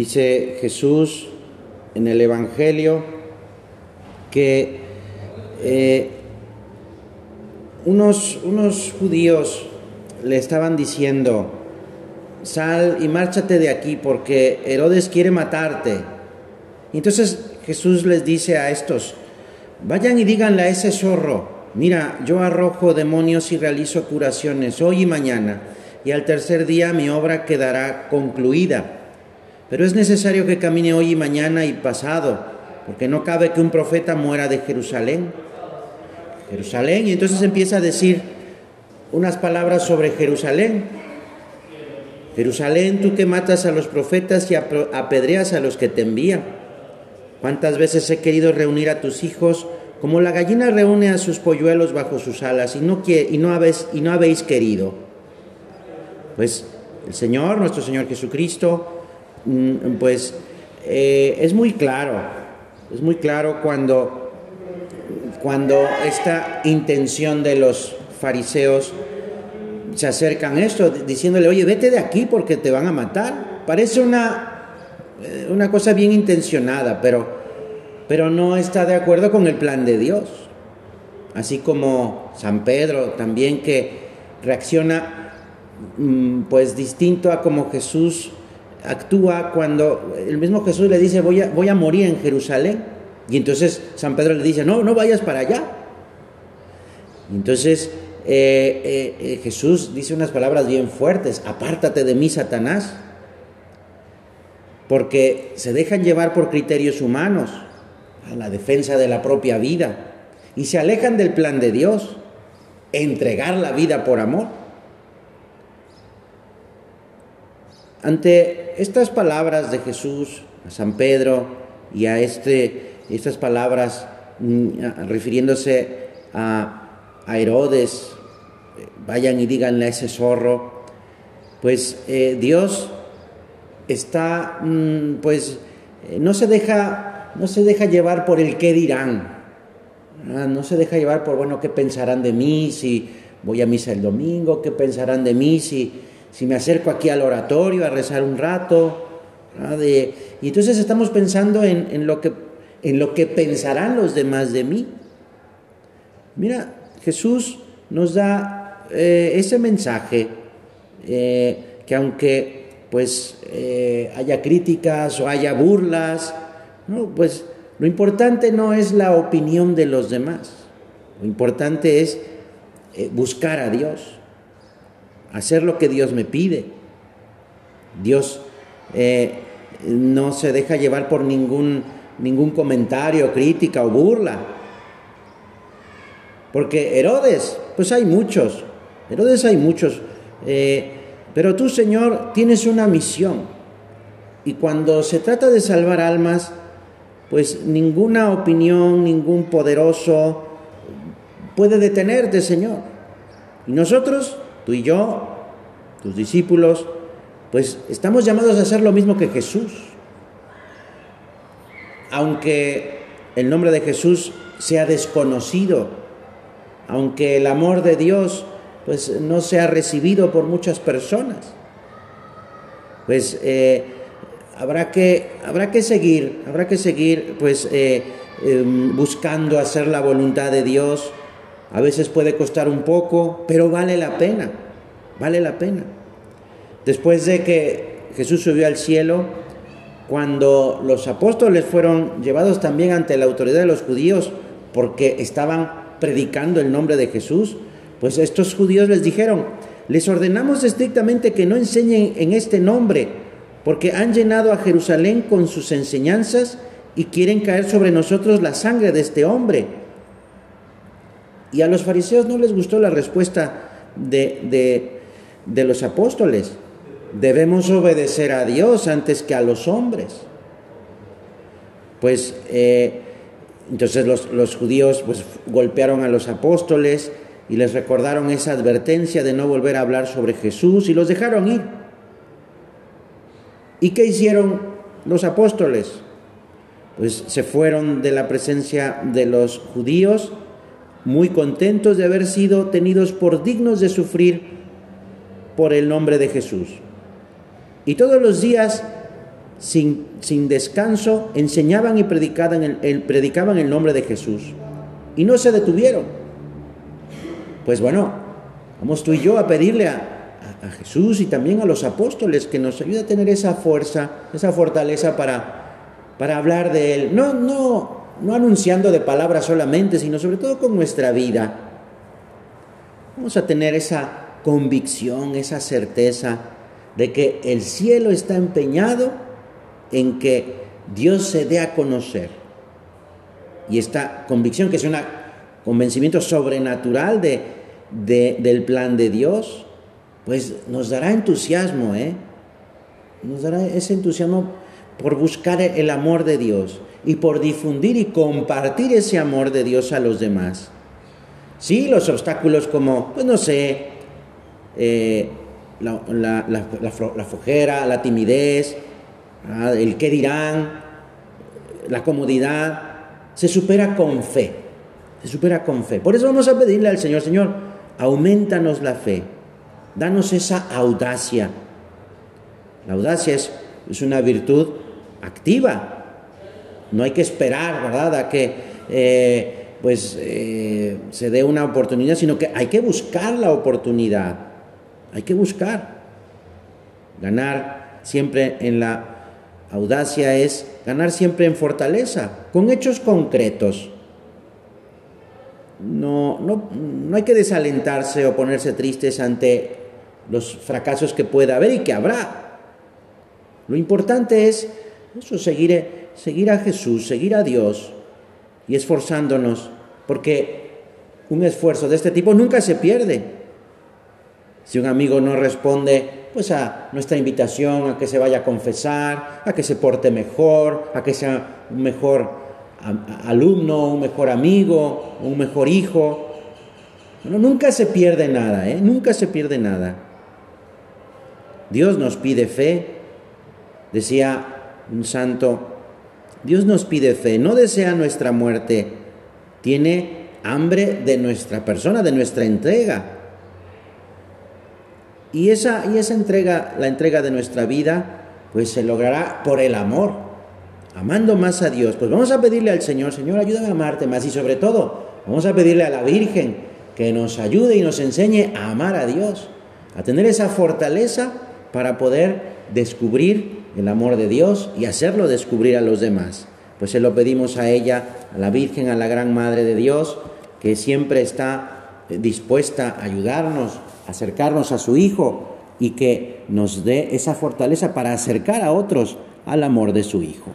Dice Jesús en el Evangelio que eh, unos, unos judíos le estaban diciendo, sal y márchate de aquí porque Herodes quiere matarte. Entonces Jesús les dice a estos, vayan y díganle a ese zorro, mira, yo arrojo demonios y realizo curaciones hoy y mañana, y al tercer día mi obra quedará concluida. Pero es necesario que camine hoy y mañana y pasado, porque no cabe que un profeta muera de Jerusalén. Jerusalén, y entonces empieza a decir unas palabras sobre Jerusalén. Jerusalén, tú que matas a los profetas y apedreas a los que te envían. ¿Cuántas veces he querido reunir a tus hijos como la gallina reúne a sus polluelos bajo sus alas y no, y no, habéis, y no habéis querido? Pues el Señor, nuestro Señor Jesucristo, pues eh, es muy claro, es muy claro cuando, cuando esta intención de los fariseos se acercan a esto, diciéndole, oye, vete de aquí porque te van a matar. Parece una, eh, una cosa bien intencionada, pero, pero no está de acuerdo con el plan de Dios. Así como San Pedro también que reacciona mm, pues distinto a como Jesús actúa cuando el mismo Jesús le dice voy a, voy a morir en Jerusalén y entonces San Pedro le dice no, no vayas para allá. Entonces eh, eh, eh, Jesús dice unas palabras bien fuertes, apártate de mí, Satanás, porque se dejan llevar por criterios humanos a la defensa de la propia vida y se alejan del plan de Dios, entregar la vida por amor. Ante estas palabras de Jesús a San Pedro y a este, estas palabras mm, refiriéndose a, a Herodes, vayan y díganle a ese zorro, pues eh, Dios está, mm, pues eh, no se deja, no se deja llevar por el qué dirán, no se deja llevar por, bueno, qué pensarán de mí si voy a misa el domingo, qué pensarán de mí si, si me acerco aquí al oratorio a rezar un rato, y entonces estamos pensando en, en, lo que, en lo que pensarán los demás de mí. Mira, Jesús nos da eh, ese mensaje, eh, que aunque pues eh, haya críticas o haya burlas, pues lo importante no es la opinión de los demás, lo importante es buscar a Dios, hacer lo que Dios me pide. Dios no se deja llevar por ningún, ningún comentario, crítica o burla. Porque Herodes, pues hay muchos, Herodes hay muchos, eh, pero tú, Señor, tienes una misión. Y cuando se trata de salvar almas, pues ninguna opinión, ningún poderoso puede detenerte, Señor. Y nosotros, tú y yo, tus discípulos, pues estamos llamados a hacer lo mismo que Jesús. Aunque el nombre de Jesús sea desconocido, aunque el amor de Dios pues no se ha recibido por muchas personas. Pues eh, habrá, que, habrá que seguir, habrá que seguir pues eh, em, buscando hacer la voluntad de Dios. A veces puede costar un poco, pero vale la pena, vale la pena. Después de que Jesús subió al cielo, cuando los apóstoles fueron llevados también ante la autoridad de los judíos porque estaban predicando el nombre de Jesús, pues estos judíos les dijeron, les ordenamos estrictamente que no enseñen en este nombre, porque han llenado a Jerusalén con sus enseñanzas y quieren caer sobre nosotros la sangre de este hombre. Y a los fariseos no les gustó la respuesta de, de, los apóstoles. Debemos obedecer a Dios antes que a los hombres. Pues eh, entonces los, los, judíos pues, golpearon a los apóstoles, y les recordaron esa advertencia de no volver a hablar sobre Jesús y los dejaron ir. ¿Y qué hicieron los apóstoles? Pues se fueron de la presencia de los judíos muy contentos de haber sido tenidos por dignos de sufrir por el nombre de Jesús. Y todos los días sin, sin descanso, enseñaban y predicaban el, predicaban el nombre de Jesús. Y no se detuvieron. Pues bueno, vamos tú y yo a pedirle a, a Jesús y también a los apóstoles que nos ayude a tener esa fuerza, esa fortaleza para, para hablar de Él. No, no, no anunciando de palabras solamente, sino sobre todo con nuestra vida. Vamos a tener esa convicción, esa certeza de que el cielo está empeñado en que Dios se dé a conocer. Y esta convicción, que es un convencimiento sobrenatural de, del plan de Dios, pues nos dará entusiasmo, ¿eh? Nos dará ese entusiasmo por buscar el amor de Dios y por difundir y compartir ese amor de Dios a los demás. Sí, los obstáculos como, pues no sé, eh, la, la, la, flojera, la timidez, el qué dirán, la comodidad, se supera con fe, se supera con fe. Por eso vamos a pedirle al Señor, Señor, aumentanos la fe, danos esa audacia. La audacia es, es una virtud activa, no hay que esperar, ¿verdad?, a que eh, pues eh, se dé una oportunidad, sino que hay que buscar la oportunidad, hay que buscar. Ganar siempre en la audacia es ganar siempre en fortaleza, con hechos concretos. No, no, no hay que desalentarse o ponerse tristes ante los fracasos que pueda haber y que habrá. Lo importante es eso, seguir seguir a Jesús, seguir a Dios y esforzándonos, porque un esfuerzo de este tipo nunca se pierde. Si un amigo no responde pues a nuestra invitación a que se vaya a confesar, a que se porte mejor, a que sea un mejor alumno, un mejor amigo, un mejor hijo. nunca se pierde nada, ¿eh? nunca se pierde nada. Dios nos pide fe, decía un santo, Dios nos pide fe, no desea nuestra muerte, tiene hambre de nuestra persona, de nuestra entrega. Y esa, y esa entrega, la entrega de nuestra vida, pues se logrará por el amor, amando más a Dios. Pues vamos a pedirle al Señor, Señor, ayúdame a amarte más y sobre todo, vamos a pedirle a la Virgen que nos ayude y nos enseñe a amar a Dios, a tener esa fortaleza para poder descubrir el amor de Dios y hacerlo descubrir a los demás. Pues se lo pedimos a ella, a la Virgen, a la Gran Madre de Dios, que siempre está eh, dispuesta a ayudarnos, acercarnos a su Hijo y que nos dé esa fortaleza para acercar a otros al amor de su Hijo.